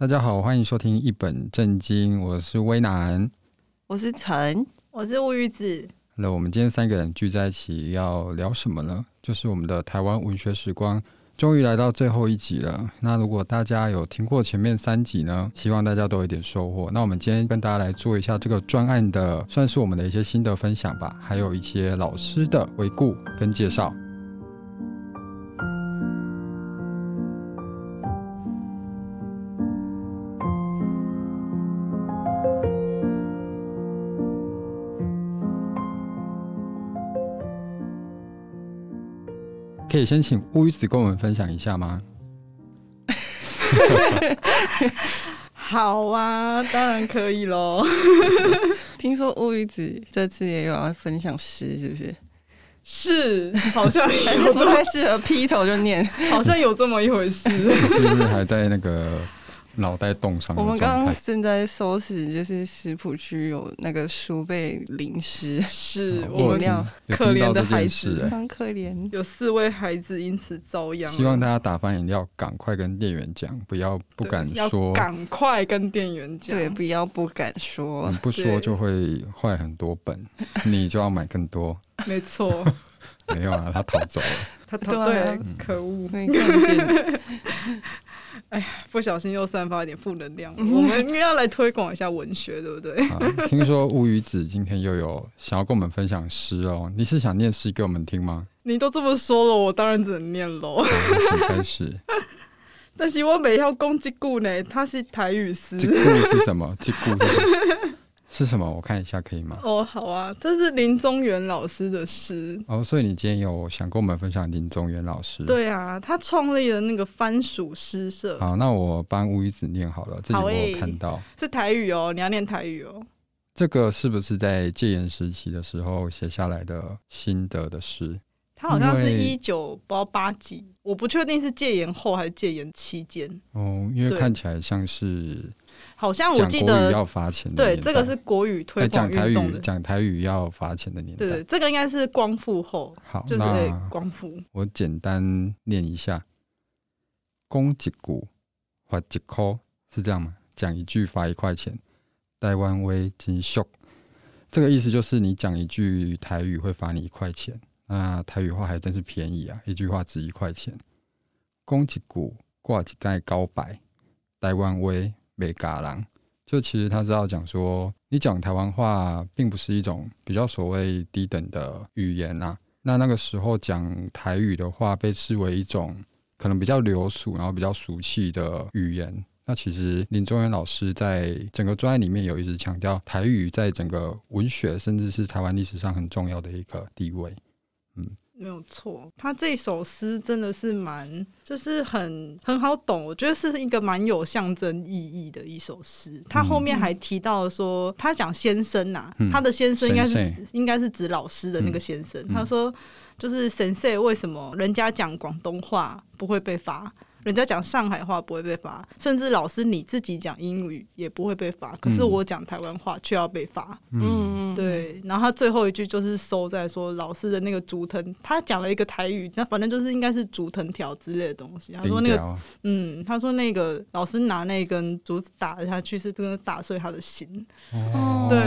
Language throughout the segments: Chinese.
大家好，欢迎收听一本正经，我是威南，我是陈，我是乌鱼子。那我们今天三个人聚在一起要聊什么呢？就是我们的台湾文学时光终于来到最后一集了。那如果大家有听过前面三集呢，希望大家都有一点收获。那我们今天跟大家来做一下这个专案的，算是我们的一些心得分享吧，还有一些老师的回顾跟介绍。以先请乌鱼子跟我们分享一下吗？好啊，当然可以喽。听说乌鱼子这次也有要分享诗，是不是？是，好像还是不太适合劈头就念，好像有这么一回事。是不是还在那个？脑袋冻伤。我们刚刚正在收拾，就是食谱区有那个书被淋湿，是我们要可怜的孩子，很可怜，有四位孩子因此遭殃。希望大家打翻饮料，赶快跟店员讲，不要不敢说，赶快跟店员讲，对，不要不敢说，你不说就会坏很多本，你就要买更多。没错，没有啊，他逃走了，他逃对，可恶，没看见。哎呀，不小心又散发一点负能量。我们应该要来推广一下文学，对不对？好，听说乌鱼子今天又有想要跟我们分享诗哦，你是想念诗给我们听吗？你都这么说了，我当然只能念喽。请开始。但是我每要攻击故呢，它是台语诗。击故是什么？击故是什么？我看一下可以吗？哦，好啊，这是林宗元老师的诗。哦，所以你今天有想跟我们分享林宗元老师？对啊，他创立了那个番薯诗社。好，那我帮乌鱼子念好了，这里我有看到、欸。是台语哦，你要念台语哦。这个是不是在戒严时期的时候写下来的心得的诗？他好像是一九不知道八几，我不确定是戒严后还是戒严期间。哦，因为看起来像是。好像我记得要罚钱，对，这个是国语推广运动的，讲台语要罚钱的年代。对，这个应该是光复后，好，就是光复。我简单念一下：攻一句罚一块，是这样吗？讲一句罚一块钱。台湾威金秀，这个意思就是你讲一句台语会罚你一块钱。那台语话还真是便宜啊，一句话值一块钱。讲一句挂一盖高白，台湾威。没嘎郎，就其实他知道讲说，你讲台湾话并不是一种比较所谓低等的语言啊。那那个时候讲台语的话，被视为一种可能比较流俗，然后比较俗气的语言。那其实林宗元老师在整个专业里面有一直强调，台语在整个文学，甚至是台湾历史上很重要的一个地位。嗯。没有错，他这首诗真的是蛮，就是很很好懂。我觉得是一个蛮有象征意义的一首诗。他后面还提到说，他讲先生呐、啊嗯，他的先生应该是应该是指老师的那个先生。嗯、他说，就是神社为什么人家讲广东话不会被罚？人家讲上海话不会被罚，甚至老师你自己讲英语也不会被罚，可是我讲台湾话却要被罚。嗯，对。然后他最后一句就是收在说老师的那个竹藤，他讲了一个台语，那反正就是应该是竹藤条之类的东西。他说那个，嗯，他说那个老师拿那根竹子打了下去，是真的打碎他的心。哦，对。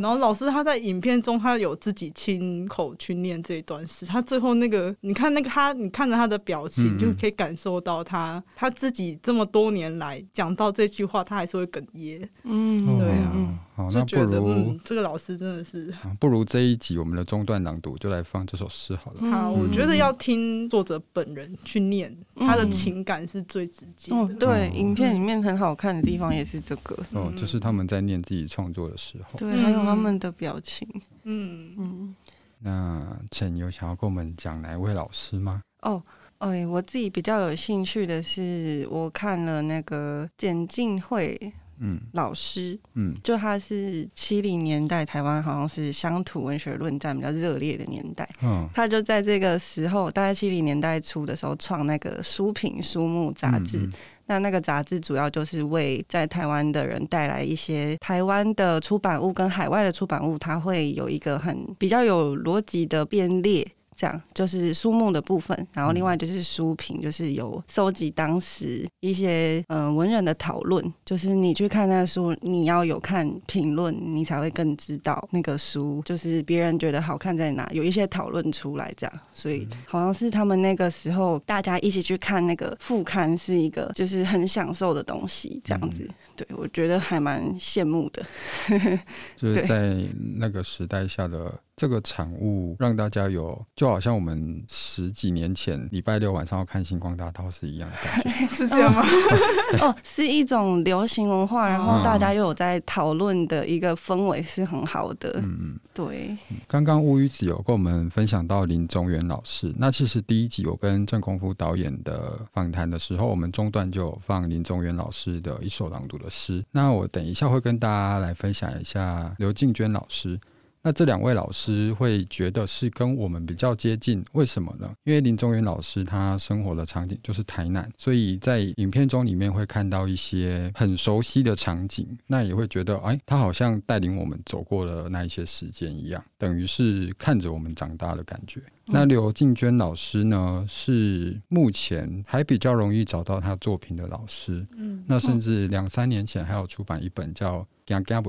然后老师他在影片中，他有自己亲口去念这一段诗，他最后那个，你看那个他，你看着他的表情，就可以感受到。他他自己这么多年来讲到这句话，他还是会哽咽。嗯，对啊，嗯、好，那不如、嗯、这个老师真的是，不如这一集我们的中段朗读就来放这首诗好了。好、嗯，我觉得要听作者本人去念，嗯、他的情感是最直接的。嗯、对、嗯，影片里面很好看的地方也是这个。哦，就是他们在念自己创作的时候，对，还有他们的表情。嗯嗯。那陈有想要跟我们讲哪一位老师吗？哦。哎，我自己比较有兴趣的是，我看了那个简进会，嗯，老师，嗯，就他是七零年代台湾好像是乡土文学论战比较热烈的年代，嗯，他就在这个时候，大概七零年代初的时候创那个书评书目杂志，嗯嗯，那那个杂志主要就是为在台湾的人带来一些台湾的出版物跟海外的出版物，它会有一个很比较有逻辑的编列。这样就是书目的部分，然后另外就是书评，就是有搜集当时一些嗯、呃、文人的讨论，就是你去看那个书，你要有看评论，你才会更知道那个书就是别人觉得好看在哪，有一些讨论出来这样，所以好像是他们那个时候大家一起去看那个副刊是一个就是很享受的东西，这样子，嗯、对我觉得还蛮羡慕的，就是在那个时代下的。这个产物让大家有，就好像我们十几年前礼拜六晚上要看星光大道是一样的感觉，是这样吗？哦，是一种流行文化，然后大家又有在讨论的一个氛围是很好的。嗯嗯，对。刚刚乌鱼子有跟我们分享到林宗元老师，那其实第一集我跟郑功夫导演的访谈的时候，我们中段就有放林宗元老师的一首朗读的诗。那我等一下会跟大家来分享一下刘静娟老师。那这两位老师会觉得是跟我们比较接近，为什么呢？因为林宗元老师他生活的场景就是台南，所以在影片中里面会看到一些很熟悉的场景，那也会觉得，哎，他好像带领我们走过了那一些时间一样，等于是看着我们长大的感觉。那刘静娟老师呢，是目前还比较容易找到他作品的老师。嗯，那甚至两三年前还有出版一本叫《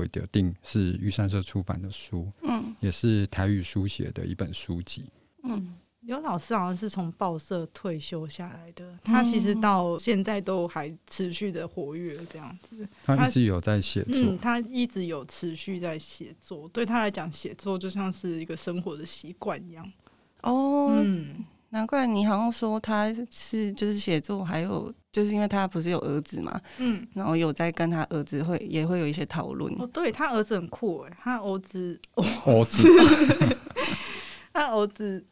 的定》，是玉山社出版的书。嗯，也是台语书写的一本书籍。嗯，刘老师好像是从报社退休下来的，他其实到现在都还持续的活跃，这样子。他一直有在写作，嗯，他一直有持续在写作。对他来讲，写作就像是一个生活的习惯一样。哦，嗯，难怪你好像说他是就是写作，还有就是因为他不是有儿子嘛，嗯，然后有在跟他儿子会也会有一些讨论。哦，对他儿子很酷哎，他儿子，儿子，他儿子，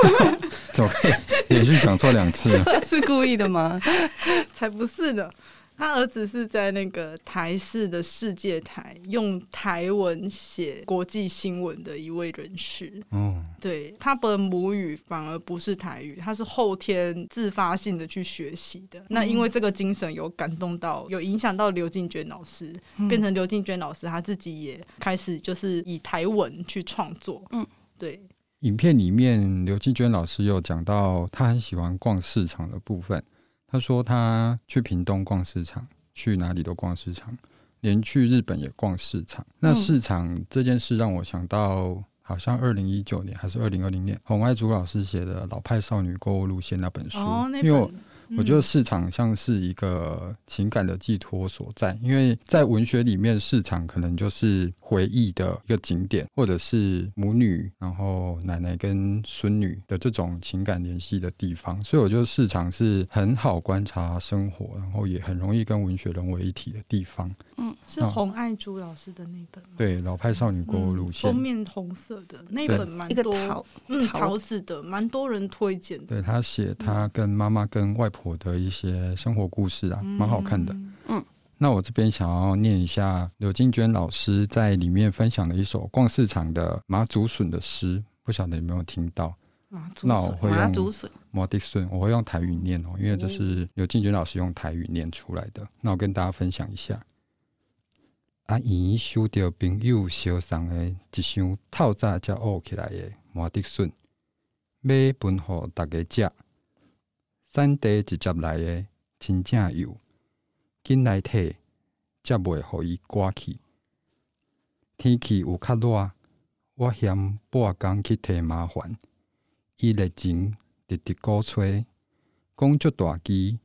怎么可以连续讲错两次？是故意的吗？才不是的。他儿子是在那个台视的世界台用台文写国际新闻的一位人士。哦，对，他的母语反而不是台语，他是后天自发性的去学习的。嗯、那因为这个精神有感动到，有影响到刘静娟老师，嗯、变成刘静娟老师他自己也开始就是以台文去创作。嗯，对。影片里面刘静娟老师有讲到，她很喜欢逛市场的部分。她说她去屏东逛市场，去哪里都逛市场，连去日本也逛市场。那市场这件事让我想到，好像二零一九年还是二零二零年，洪爱竹老师写的《老派少女购物路线》那本书，哦、那本因为我。我觉得市场像是一个情感的寄托所在，因为在文学里面，市场可能就是回忆的一个景点，或者是母女，然后奶奶跟孙女的这种情感联系的地方。所以我觉得市场是很好观察生活，然后也很容易跟文学融为一体的地方。嗯，是洪爱珠老师的那本吗？对，老派少女购物路线，封面红色的那本蛮多，桃嗯，桃子的，蛮多人推荐的。对，他写他跟妈妈跟外婆。的一些生活故事啊，蛮好看的。嗯，那我这边想要念一下刘静娟老师在里面分享的一首逛市场的马祖笋的诗，不晓得有没有听到？那我会用马祖笋，马迪笋，我会用台语念哦，因为这是刘静娟老师用台语念出来的。那我跟大家分享一下。阿姨收到朋友烧送的一箱透早才挖起来的马迪笋，买分给大家食。产地直接来的，真正有，紧来摕，则袂互伊刮去。天气有较热，我嫌半工去摕麻烦。伊热情直直鼓吹，讲足大支，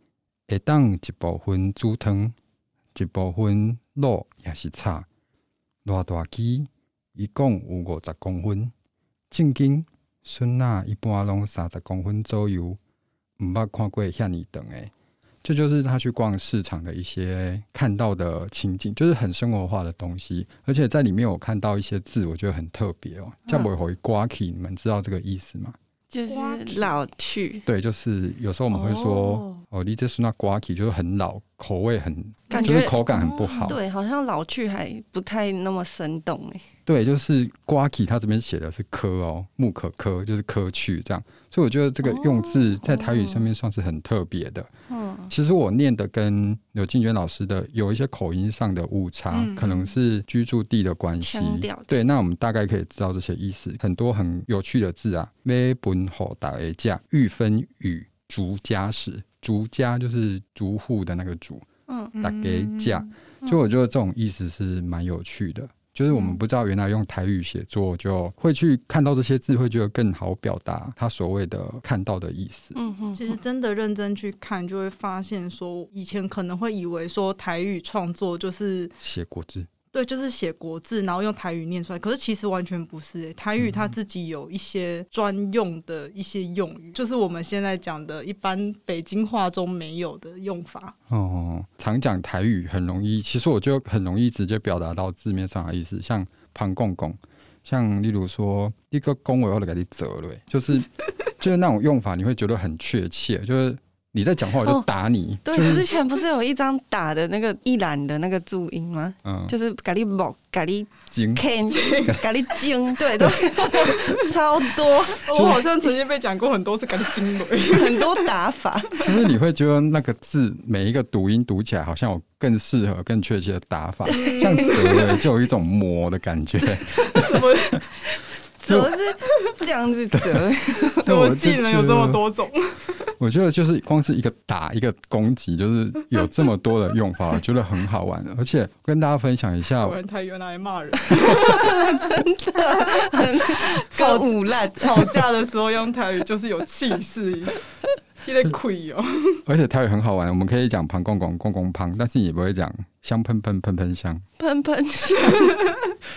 会当一部分煮汤，一部分卤也是差。偌大支，一共有五十公分，正经笋仔一般拢三十公分左右。毋捌看过遐尔长诶，这就是他去逛市场的一些看到的情景，就是很生活化的东西，而且在里面我看到一些字，我觉得很特别哦。叫不会刮起，你们知道这个意思吗？就是老去。对，就是有时候我们会说哦，哦，你这是那瓜起，就是很老，口味很，感觉口感很不好。对，好像老去还不太那么生动哎。对，就是瓜起，他这边写的是科哦，木可科，就是科去这样。所以我觉得这个用字在台语上面算是很特别的。嗯，其实我念的跟刘静娟老师的有一些口音上的误差，嗯、可能是居住地的关系。对，那我们大概可以知道这些意思。很多很有趣的字啊，每本好大一架，玉分与竹家时，竹家就是竹户的那个竹，嗯，大给架，就我觉得这种意思是蛮有趣的。就是我们不知道，原来用台语写作就会去看到这些字，会觉得更好表达他所谓的看到的意思。嗯哼，其实真的认真去看，就会发现说，以前可能会以为说台语创作就是写国字。对，就是写国字，然后用台语念出来。可是其实完全不是，欸，台语它自己有一些专用的一些用语，嗯、就是我们现在讲的一般北京话中没有的用法。哦，常讲台语很容易，其实我就很容易直接表达到字面上的意思，像旁公公，像例如说一个公我要给你折了，就是 就是那种用法，你会觉得很确切，就是。你在讲话，我就打你。哦、对，之前不是有一张打的那个一览的那个注音吗？嗯，就是咖喱木、咖喱精、咖喱精，对，都 超多。我好像曾经被讲过很多次咖喱金，很多打法。就是你会觉得那个字每一个读音读起来好像有更适合、更确切的打法，像“折”就有一种磨的感觉。折是这样子折，我技能有这么多种。我觉得就是光是一个打一个攻击，就是有这么多的用法，我觉得很好玩。而且跟大家分享一下，他原来骂人，真的很超无赖。吵架的时候用台语就是有气势，有点亏哦。而且台语很好玩，我们可以讲旁公公公公旁，但是你不会讲香喷喷喷喷香喷喷香，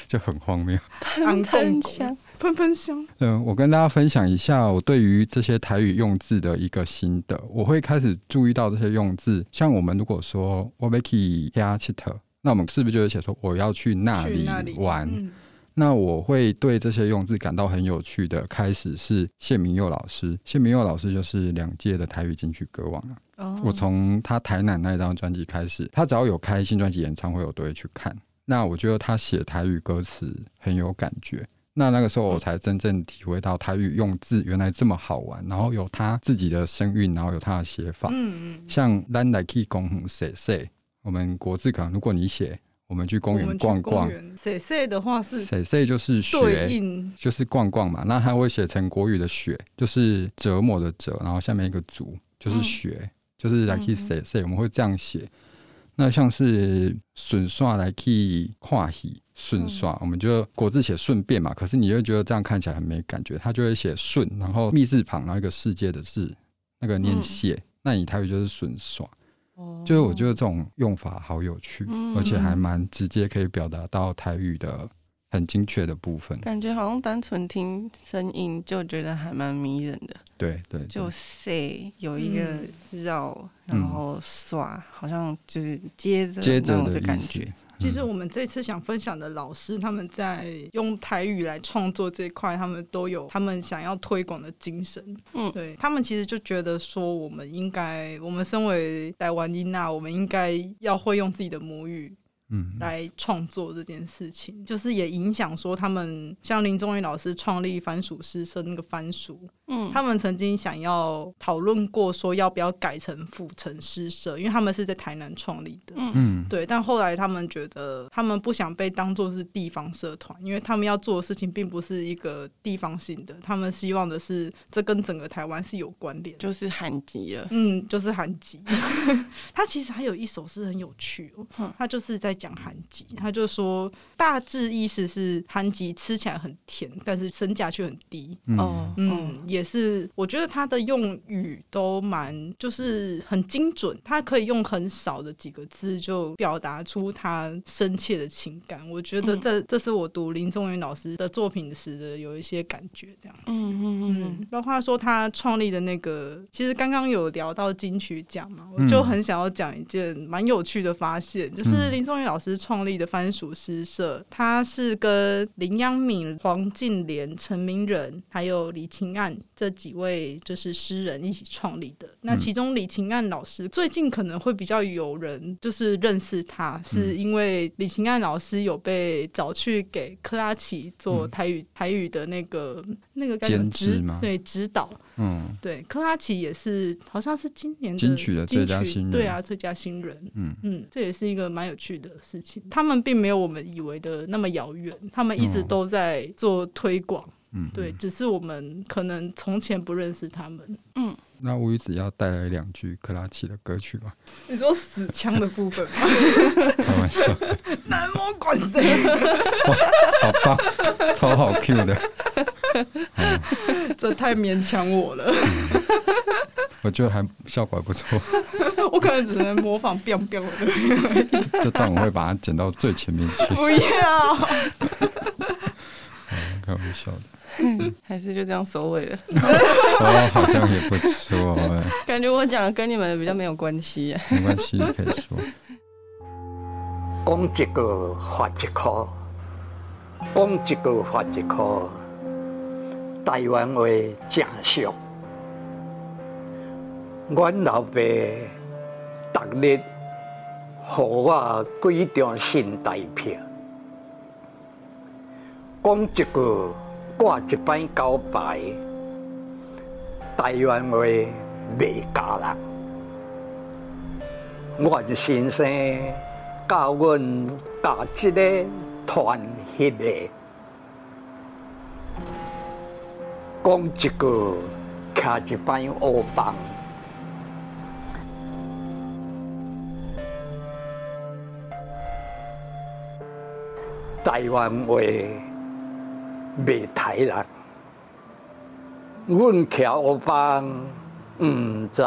就很荒谬。喷喷香。喷喷香。嗯，我跟大家分享一下我对于这些台语用字的一个心得。我会开始注意到这些用字，像我们如果说我要去遐佚佗，那我们是不是就会写说我要去那里玩？那，嗯、那我会对这些用字感到很有趣的。开始是谢明佑老师，谢明佑老师就是两届的台语金曲歌王啊。哦，我从他台南那张专辑开始，他只要有开新专辑演唱会，我都会去看。那我觉得他写台语歌词很有感觉。那那个时候我才真正体会到台语用字原来这么好玩，然后有它自己的声韵，然后有它的写法。嗯嗯。像咱来去公园踅踅，我们国字可能如果你写，我们去公园逛逛。写写的话是写写就是学，就是逛逛嘛。那它会写成国语的雪，就是折磨的折，然后下面一个足就是学，嗯、就是来去写写，我们会这样写。那像是顺耍来去跨戏。顺耍，我们就国字写顺便嘛，可是你又觉得这样看起来很没感觉，他就会写顺，然后密字旁，然后一个世界的字，那个念谢，嗯、那你台语就是顺耍，哦、就是我觉得这种用法好有趣，嗯、而且还蛮直接，可以表达到台语的很精确的部分。感觉好像单纯听声音就觉得还蛮迷人的。对对，对，就 say 有一个绕，嗯、然后耍，好像就是接着接着的感觉。其实我们这次想分享的老师，他们在用台语来创作这一块，他们都有他们想要推广的精神。嗯，对，他们其实就觉得说，我们应该，我们身为台湾音娜，我们应该要会用自己的母语。嗯，来创作这件事情，就是也影响说他们像林宗义老师创立番薯诗社那个番薯，嗯，他们曾经想要讨论过说要不要改成府城诗社，因为他们是在台南创立的，嗯，对，但后来他们觉得他们不想被当做是地方社团，因为他们要做的事情并不是一个地方性的，他们希望的是这跟整个台湾是有关联，就是韩籍了，嗯，就是韩籍。他其实还有一首诗很有趣哦，他就是在。讲韩籍，他就说大致意思是韩籍吃起来很甜，但是身价却很低。哦，嗯，也是，我觉得他的用语都蛮就是很精准，他可以用很少的几个字就表达出他深切的情感。我觉得这这是我读林宗元老师的作品时的有一些感觉，这样子。嗯嗯嗯，包括说他创立的那个，其实刚刚有聊到金曲奖嘛，我就很想要讲一件蛮有趣的发现，就是林宗元老老师创立的番薯诗社，他是跟林央敏、黄敬莲、陈明仁还有李晴岸这几位就是诗人一起创立的。那其中李晴岸老师最近可能会比较有人就是认识他，是因为李晴岸老师有被找去给克拉奇做台语台语的那个那个监制吗？对，指导。嗯，对，克拉奇也是好像是今年的金曲的最佳新人，对啊，最佳新人。嗯嗯，这也是一个蛮有趣的事情。他们并没有我们以为的那么遥远，他们一直都在做推广。嗯，对，只是我们可能从前不认识他们。嗯，那乌鱼子要带来两句克拉奇的歌曲吧？你说死腔的部分吗？开玩笑。南无观世音。哇，好棒，超好 Q 的。这太勉强我了。我觉得还效果还不错。我可能只能模仿 biang biang 的。这段我会把它剪到最前面去。不要。开玩笑的。还是就这样收尾了。哦，好像也不错。感觉我讲的跟你们比较没有关系。没关系，你可以说。讲一个发一颗，讲一个发一颗。台湾话正俗，阮老爸逐日互我几张新台票，讲一句挂一摆交牌，台湾话袂教人。阮先生教阮教这个传迄个。讲一个，卡一班欧邦。台湾话袂台人，阮徛欧邦，毋知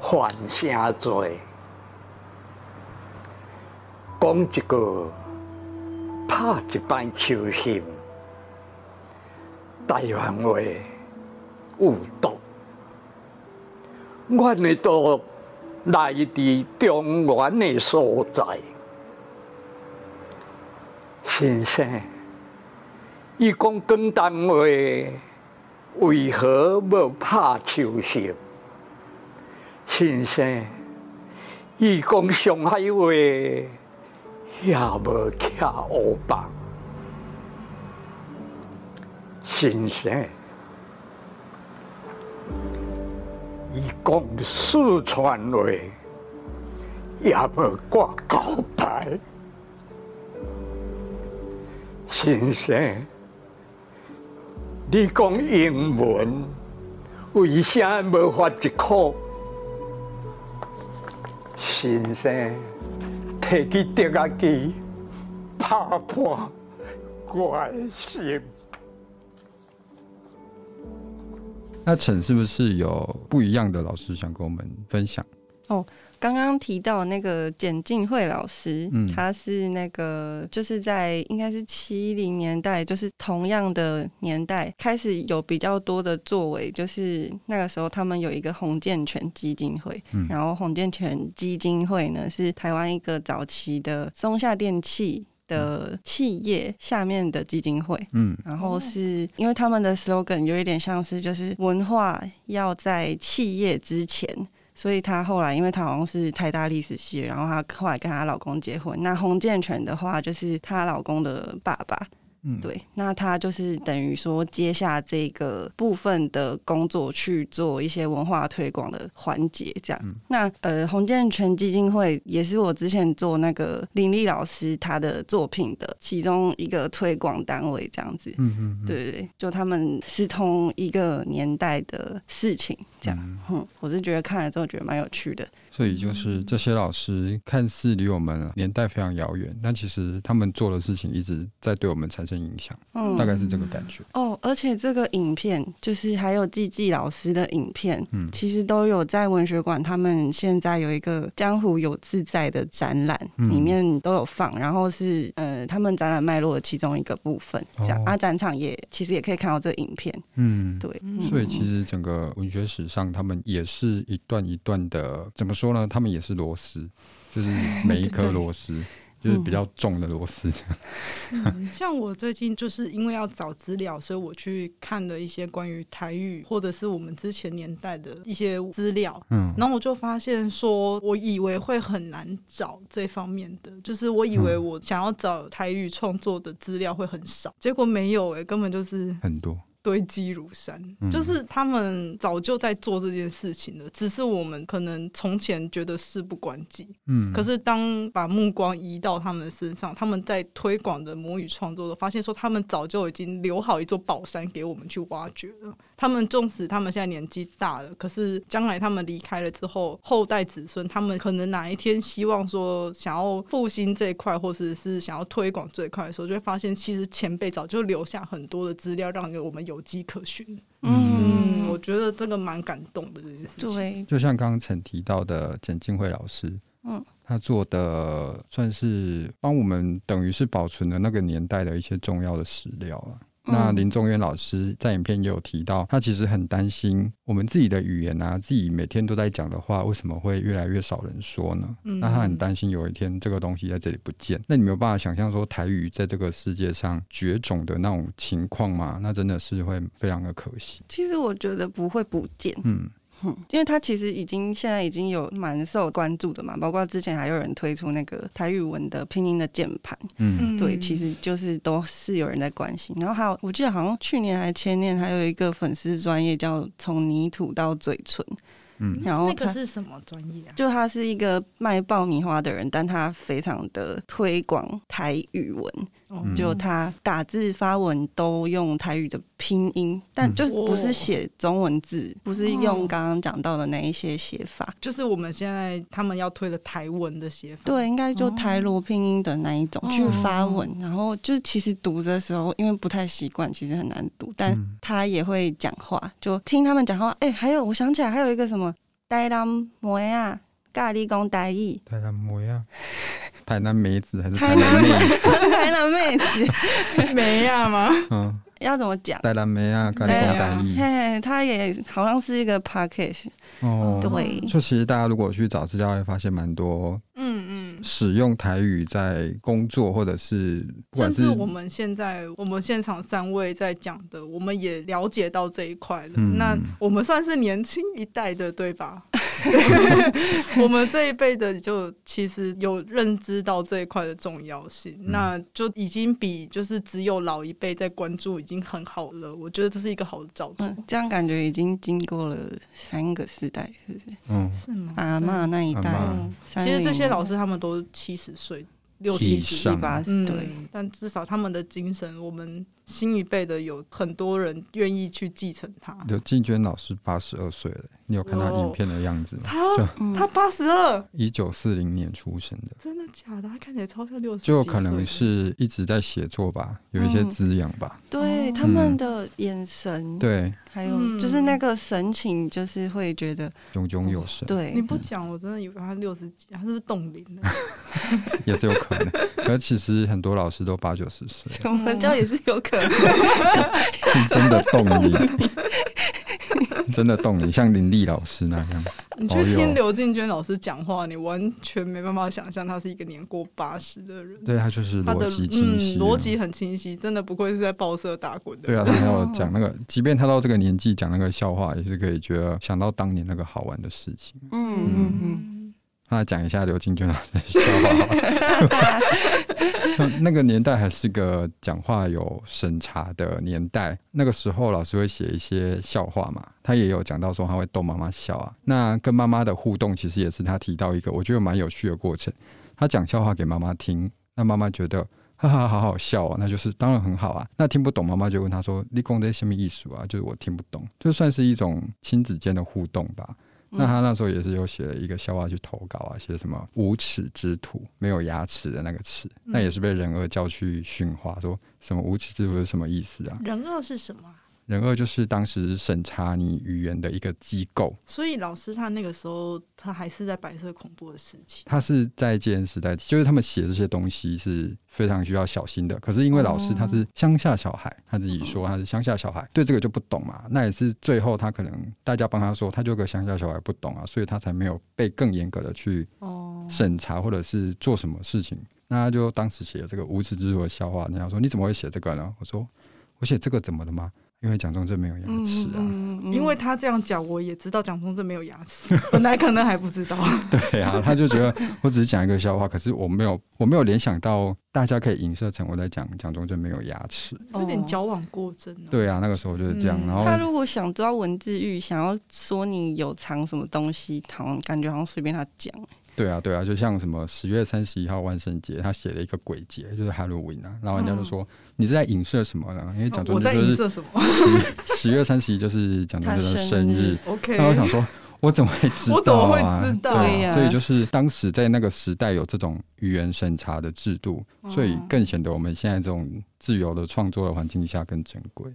犯啥罪。讲一个，拍一班球星。台湾话有毒，阮的毒来自中原的所在。先生，伊讲简单话，为何要拍手心？先生，伊讲上海话，也无徛欧邦。先生，伊讲四川话，也无挂交牌。先生，你讲英文，为啥无法一颗？先生，提起第二支，拍破怪心。那陈是不是有不一样的老师想跟我们分享？哦，刚刚提到那个简静慧老师，嗯，他是那个就是在应该是七零年代，就是同样的年代开始有比较多的作为，就是那个时候他们有一个洪建全基金会，嗯，然后洪建全基金会呢是台湾一个早期的松下电器。的企业下面的基金会，嗯，然后是因为他们的 slogan 有一点像是就是文化要在企业之前，所以她后来因为她好像是台大历史系，然后她后来跟她老公结婚。那洪建全的话就是她老公的爸爸。嗯，对，那他就是等于说接下这个部分的工作去做一些文化推广的环节，这样。嗯、那呃，洪建全基金会也是我之前做那个林立老师他的作品的其中一个推广单位，这样子。嗯嗯，对对对，就他们是同一个年代的事情，这样。嗯，嗯，我是觉得看了之后觉得蛮有趣的。所以就是这些老师看似离我们年代非常遥远，但其实他们做的事情一直在对我们产生影响，嗯，大概是这个感觉。哦，而且这个影片就是还有季季老师的影片，嗯，其实都有在文学馆，他们现在有一个江湖有自在的展览，里面都有放，然后是呃他们展览脉络的其中一个部分，这样。啊，展场也其实也可以看到这个影片，嗯，对。所以其实整个文学史上，他们也是一段一段的怎么说？说呢，他们也是螺丝，就是 每一颗螺丝，就是比较重的螺丝。嗯，像我最近就是因为要找资料，所以我去看了一些关于台语或者是我们之前年代的一些资料。嗯，然后我就发现说，我以为会很难找这方面的，就是我以为我想要找台语创作的资料会很少，结果没有哎、欸，根本就是很多。堆积如山，就是他们早就在做这件事情了，只是我们可能从前觉得事不关己，嗯，可是当把目光移到他们身上，他们在推广的母语创作的，发现说他们早就已经留好一座宝山给我们去挖掘了。他们纵使他们现在年纪大了，可是将来他们离开了之后，后代子孙他们可能哪一天希望说想要复兴这一块，或者是想要推广这一块的时候，就会发现其实前辈早就留下很多的资料，让我们有迹可循。嗯，我觉得这个蛮感动的这件事情。对，就像刚刚曾提到的简静慧老师，嗯，他做的算是帮我们等于是保存了那个年代的一些重要的史料啊。那林宗渊老师在影片也有提到，他其实很担心我们自己的语言啊，自己每天都在讲的话，为什么会越来越少人说呢？嗯、那他很担心有一天这个东西在这里不见，那你没有办法想象说台语在这个世界上绝种的那种情况吗？那真的是会非常的可惜。其实我觉得不会不见，嗯。因为他其实已经现在已经有蛮受关注的嘛，包括之前还有人推出那个台语文的拼音的键盘，嗯，对，其实就是都是有人在关心。然后还有，我记得好像去年还前年还有一个粉丝专业叫“从泥土到嘴唇”。嗯，然后那个是什么专业啊？就他是一个卖爆米花的人，但他非常的推广台语文，嗯、就他打字发文都用台语的拼音，但就不是写中文字，嗯、不是用刚刚讲到的那一些写法，哦，就是我们现在他们要推的台文的写法。对，应该就台罗拼音的那一种去发文，哦、然后就其实读的时候，因为不太习惯，其实很难读，但他也会讲话，就听他们讲话。哎、欸，还有我想起来还有一个什么。台南妹啊，咖喱公台语。台南妹啊，台南妹子还是台南妹子？台南妹子，妹啊吗？嗯，要怎么讲？台南妹啊，咖喱公台语。嘿，他也好像是一个 podcast。哦，对。就其实大家如果去找资料，会发现蛮多。嗯嗯使用台语在工作，或者是，是甚至我们现在我们现场三位在讲的，我们也了解到这一块了。嗯、那我们算是年轻一代的，对吧？我们这一辈的就其实有认知到这一块的重要性，嗯、那就已经比就是只有老一辈在关注已经很好了。我觉得这是一个好的兆头。这样感觉已经经过了三个世代，是不是？嗯，是吗？阿妈那一代，嗯、其实这些老师他们都七十岁。六七十、八十，对，但至少他们的精神，我们新一辈的有很多人愿意去继承他。刘静娟老师八十二岁了，你有看他影片的样子吗？他就他八十二，一九四零年出生的，真的假的？他看起来超像六十，就可能是一直在写作吧，有一些滋养吧。嗯、对他们的眼神，对。还有就是那个神情，就是会觉得炯炯有神。对，你不讲，我真的以为他六十几，他是不是冻龄了？也是有可能。可其实很多老师都八九十岁，我们教也是有可能。真的冻龄，真的动你，像林立老师那样。你去听刘静娟老师讲话，你完全没办法想象他是一个年过八十的人。对，他就是逻辑清晰，逻辑很清晰，真的不愧是在报社打滚的。对啊，他还有讲那个，即便他到这个年纪讲那个笑话，也是可以觉得想到当年那个好玩的事情。嗯嗯嗯。那讲一下刘静娟老师的笑话。那个年代还是个讲话有审查的年代，那个时候老师会写一些笑话嘛，他也有讲到说他会逗妈妈笑啊。那跟妈妈的互动其实也是他提到一个我觉得蛮有趣的过程。他讲笑话给妈妈听，那妈妈觉得哈哈好好笑啊，那就是当然很好啊。那听不懂妈妈就问他说：“你讲的什么意思啊？”就是我听不懂，就算是一种亲子间的互动吧。那他那时候也是有写了一个笑话去投稿啊，写什么无耻之徒，没有牙齿的那个齿，那也是被人恶叫去训话，说什么无耻之徒是什么意思啊？人恶是什么？人二就是当时审查你语言的一个机构，所以老师他那个时候他还是在白色恐怖的时期，他是在戒严时代，就是他们写这些东西是非常需要小心的。可是因为老师他是乡下小孩，他自己说他是乡下小孩，对这个就不懂嘛。那也是最后他可能大家帮他说，他就个乡下小孩不懂啊，所以他才没有被更严格的去审查或者是做什么事情。那他就当时写了这个无耻之徒的笑话，人家说你怎么会写这个呢？我说我写这个怎么了吗？因为蒋中正没有牙齿啊，嗯嗯、因为他这样讲，我也知道蒋中正没有牙齿，本来可能还不知道。对啊，他就觉得我只是讲一个笑话，可是我没有，我没有联想到大家可以影射成我在讲蒋中正没有牙齿，有点矫枉过正、哦。对啊，那个时候就是这样。嗯、然后他如果想知道文字狱，想要说你有藏什么东西，好像感觉好像随便他讲。对啊，对啊，就像什么十月三十一号万圣节，他写了一个鬼节，就是 Halloween 啊，然后人家就说、嗯、你是在影射什么呢？因为蒋中正就是十十月三十一就是蒋中正的生日。OK，那我想说，我怎么会知道啊？我怎么会知道呀、啊？所以就是当时在那个时代有这种语言审查的制度，所以更显得我们现在这种自由的创作的环境下更珍贵。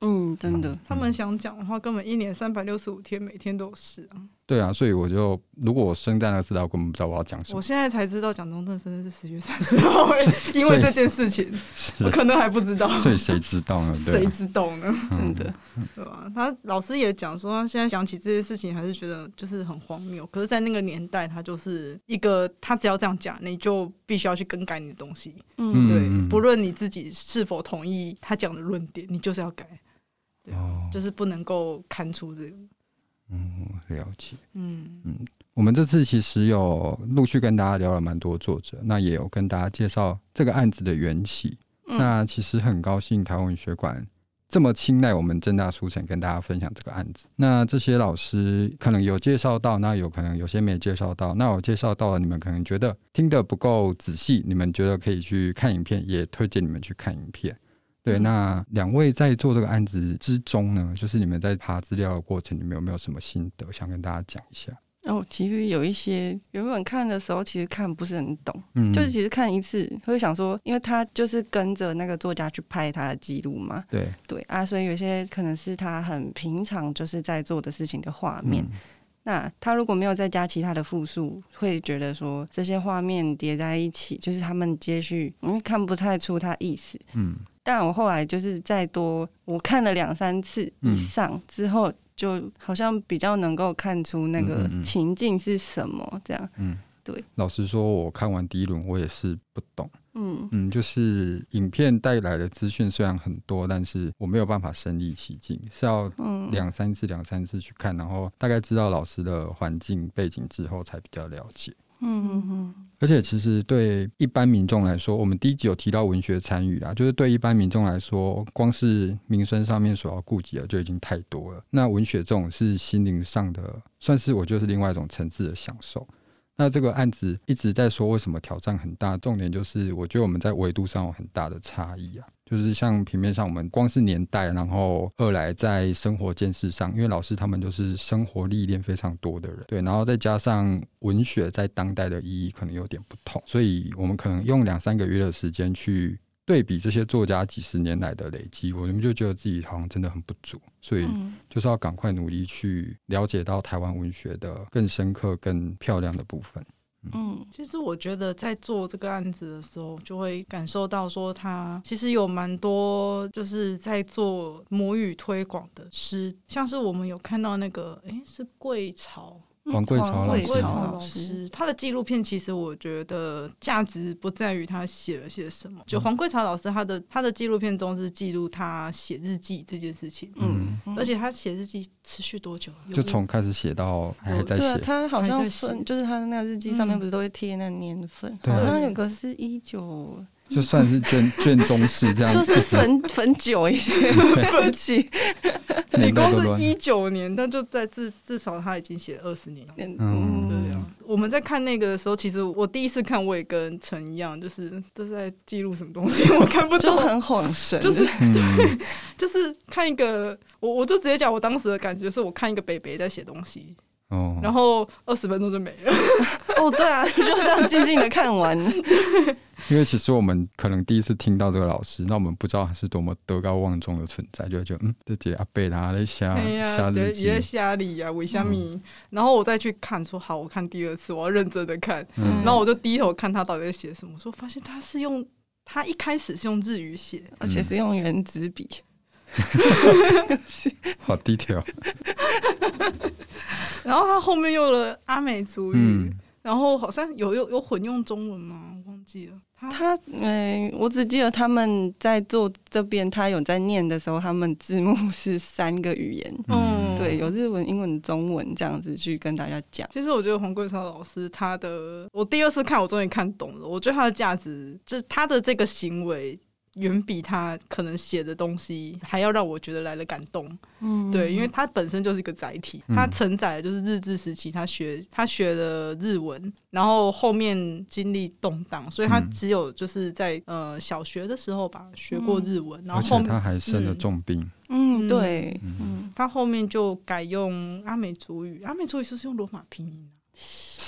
嗯，真的，他们想讲的话，根本一年三百六十五天，每天都有事啊。对啊，所以我就如果我生在那个时代，我根本不知道我要讲什么。我现在才知道蒋中正生日是十月三十号，因为这件事情，我可能还不知道。所以谁知道呢？谁知道呢？真的，对吧？他老师也讲说，他现在想起这些事情，还是觉得就是很荒谬。可是，在那个年代，他就是一个，他只要这样讲，你就必须要去更改你的东西。嗯，对，不论你自己是否同意他讲的论点，你就是要改。哦，就是不能够看出这个。嗯，了解。嗯嗯，我们这次其实有陆续跟大家聊了蛮多作者，那也有跟大家介绍这个案子的缘起。嗯、那其实很高兴台湾文学馆这么青睐我们正大书城，跟大家分享这个案子。那这些老师可能有介绍到，那有可能有些没介绍到。那我介绍到了，你们可能觉得听得不够仔细，你们觉得可以去看影片，也推荐你们去看影片。对，那两位在做这个案子之中呢，就是你们在爬资料的过程，你们有没有什么心得想跟大家讲一下？哦，其实有一些原本看的时候，其实看不是很懂，嗯，就是其实看一次会想说，因为他就是跟着那个作家去拍他的记录嘛，对。对啊，所以有些可能是他很平常就是在做的事情的画面。嗯那他如果没有再加其他的复数，会觉得说这些画面叠在一起，就是他们接续，嗯，看不太出他意思。嗯，但我后来就是再多，我看了两三次以上之后，就好像比较能够看出那个情境是什么这样。嗯，对。老实说，我看完第一轮，我也是不懂。嗯嗯，就是影片带来的资讯虽然很多，但是我没有办法身临其境，是要两三次、两三次去看，然后大概知道老师的环境背景之后，才比较了解。嗯嗯嗯。而且其实对一般民众来说，我们第一集有提到文学参与啊，就是对一般民众来说，光是民生上面所要顾及的就已经太多了。那文学这种是心灵上的，算是我就是另外一种层次的享受。那这个案子一直在说为什么挑战很大，重点就是我觉得我们在维度上有很大的差异啊，就是像平面上我们光是年代，然后二来在生活见识上，因为老师他们就是生活历练非常多的人，对，然后再加上文学在当代的意义可能有点不同，所以我们可能用两三个月的时间去。对比这些作家几十年来的累积，我们就觉得自己好像真的很不足，所以就是要赶快努力去了解到台湾文学的更深刻、更漂亮的部分。嗯，嗯，其实我觉得在做这个案子的时候，就会感受到说，他其实有蛮多就是在做母语推广的诗，像是我们有看到那个，诶，是桂巢。黄桂潮老师，老师他的纪录片其实我觉得价值不在于他写了些什么。就黄桂潮老师他的他的纪录片中是记录他写日记这件事情，嗯，而且他写日记持续多久？就从开始写到还在写。对啊，他好像分，就是他的那个日记上面不是都会贴那个年份？好像有个是一九。就算是卷卷宗式这样，就是粉粉久一些，不起。你光是一九年，但就在至至少他已经写了二十年。嗯，对啊。我们在看那个的时候，其实我第一次看，我也跟陈一样，就是这是在记录什么东西，我看不懂，就很恍神。就是对，就是看一个，我我就直接讲，我当时的感觉是我看一个北北在写东西。哦。然后二十分钟就没了。哦，对啊，就这样静静的看完。因为其实我们可能第一次听到这个老师，那我们不知道他是多么德高望重的存在，就会觉得嗯，这姐阿伯他在瞎瞎日记，也在瞎里呀，为虾米？然后我再去看，说好，我看第二次，我要认真的看。嗯、然后我就低头看他到底在写什么，说发现他是用他一开始是用日语写，而且是用原子笔，好低调。然后他后面用了阿美族语，嗯、然后好像有有有混用中文吗？我忘记了。他嗯，我只记得他们在做这边，他有在念的时候，他们字幕是三个语言，嗯，对，有日文、英文、中文这样子去跟大家讲。其实我觉得黄桂超老师他的，我第二次看我终于看懂了，我觉得他的价值就是他的这个行为。远比他可能写的东西还要让我觉得来的感动，嗯，对，因为他本身就是一个载体，他承载的就是日治时期他学他学的日文，然后后面经历动荡，所以他只有就是在呃小学的时候吧学过日文，然后后面他还生了重病，嗯，对，嗯，他后面就改用阿美族语，阿美族语是不是用罗马拼音？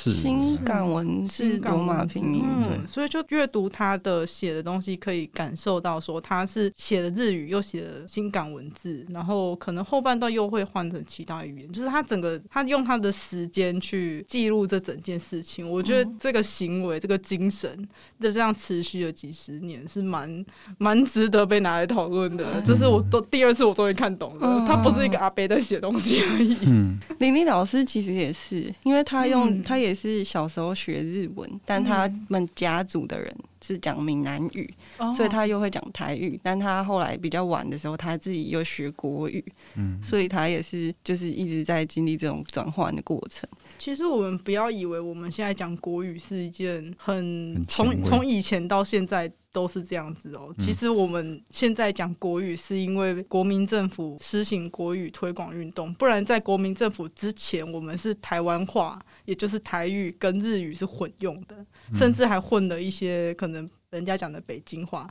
新港文是罗马拼音，对，所以就阅读他的写的东西，可以感受到说他是写的日语，又写了新港文字，然后可能后半段又会换成其他语言，就是他整个他用他的时间去记录这整件事情。我觉得这个行为、这个精神，就这样持续了几十年，是蛮 蛮值得被拿来讨论的。就是我都第二次我终于看懂了，他不是一个阿伯在写东西而已。嗯，玲玲老师其实也是，因为他用他也。也是小时候学日文，但他们家族的人是讲闽南语，嗯、所以他又会讲台语。但他后来比较晚的时候，他自己又学国语，嗯，所以他也是就是一直在经历这种转换的过程。其实我们不要以为我们现在讲国语是一件很从从以前到现在都是这样子哦。其实我们现在讲国语是因为国民政府施行国语推广运动，不然在国民政府之前，我们是台湾话，也就是台语跟日语是混用的，甚至还混了一些可能人家讲的北京话。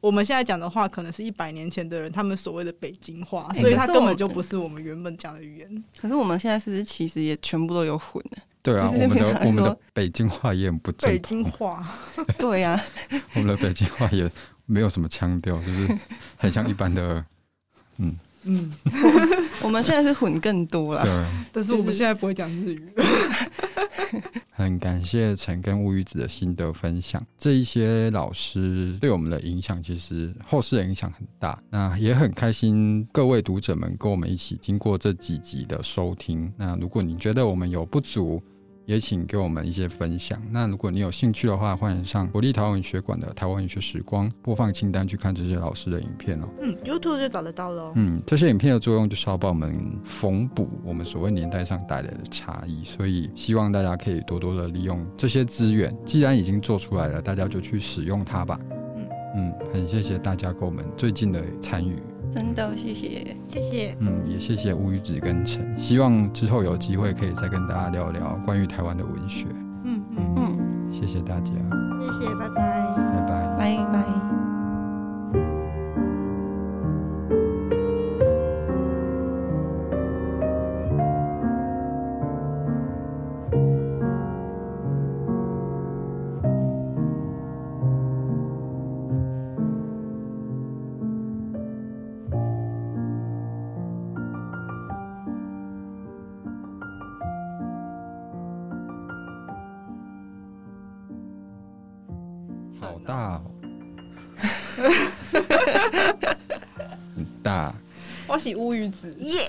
我们现在讲的话，可能是一百年前的人他们所谓的北京话，所以它根本就不是我们原本讲的语言。可是我们现在是不是其实也全部都有混呢？对啊，我们的我们的北京话也很不正。北京话，对呀，我们的北京话也没有什么腔调，就是很像一般的，嗯嗯，我们现在是混更多了。对，但是我们现在不会讲日语。很感谢陈跟乌鱼子的心得分享，这一些老师对我们的影响，其实后世的影响很大。那也很开心，各位读者们跟我们一起经过这几集的收听。那如果你觉得我们有不足，也请给我们一些分享。那如果你有兴趣的话，欢迎上国立台湾文学馆的台湾文学时光播放清单去看这些老师的影片哦。嗯，YouTube 就找得到喽。嗯，这些影片的作用就是要帮我们缝补我们所谓年代上带来的差异，所以希望大家可以多多的利用这些资源。既然已经做出来了，大家就去使用它吧。嗯嗯，很谢谢大家跟我们最近的参与。真的，谢谢，谢谢。嗯，也谢谢吴宇子跟陈，希望之后有机会可以再跟大家聊聊关于台湾的文学。嗯嗯嗯，谢谢大家，谢谢，拜拜，耶。